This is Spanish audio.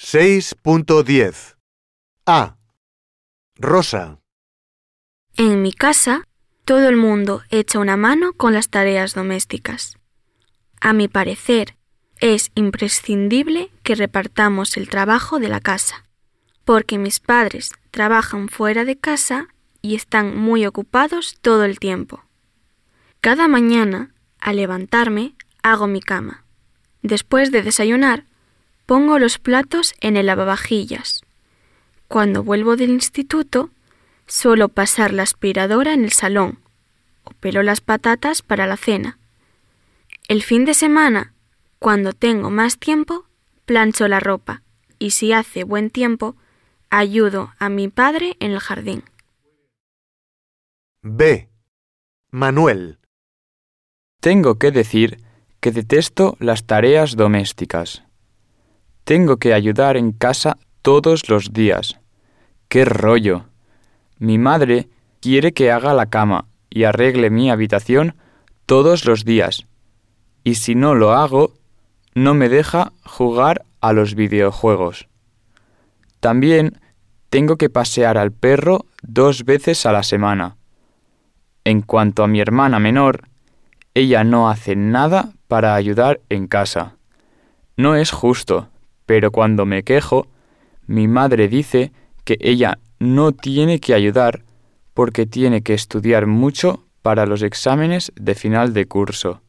6.10 A. Rosa. En mi casa, todo el mundo echa una mano con las tareas domésticas. A mi parecer, es imprescindible que repartamos el trabajo de la casa, porque mis padres trabajan fuera de casa y están muy ocupados todo el tiempo. Cada mañana, al levantarme, hago mi cama. Después de desayunar, pongo los platos en el lavavajillas. Cuando vuelvo del instituto, suelo pasar la aspiradora en el salón o pelo las patatas para la cena. El fin de semana, cuando tengo más tiempo, plancho la ropa y si hace buen tiempo, ayudo a mi padre en el jardín. B. Manuel. Tengo que decir que detesto las tareas domésticas. Tengo que ayudar en casa todos los días. ¡Qué rollo! Mi madre quiere que haga la cama y arregle mi habitación todos los días. Y si no lo hago, no me deja jugar a los videojuegos. También tengo que pasear al perro dos veces a la semana. En cuanto a mi hermana menor, ella no hace nada para ayudar en casa. No es justo, pero cuando me quejo, mi madre dice que ella no tiene que ayudar porque tiene que estudiar mucho para los exámenes de final de curso.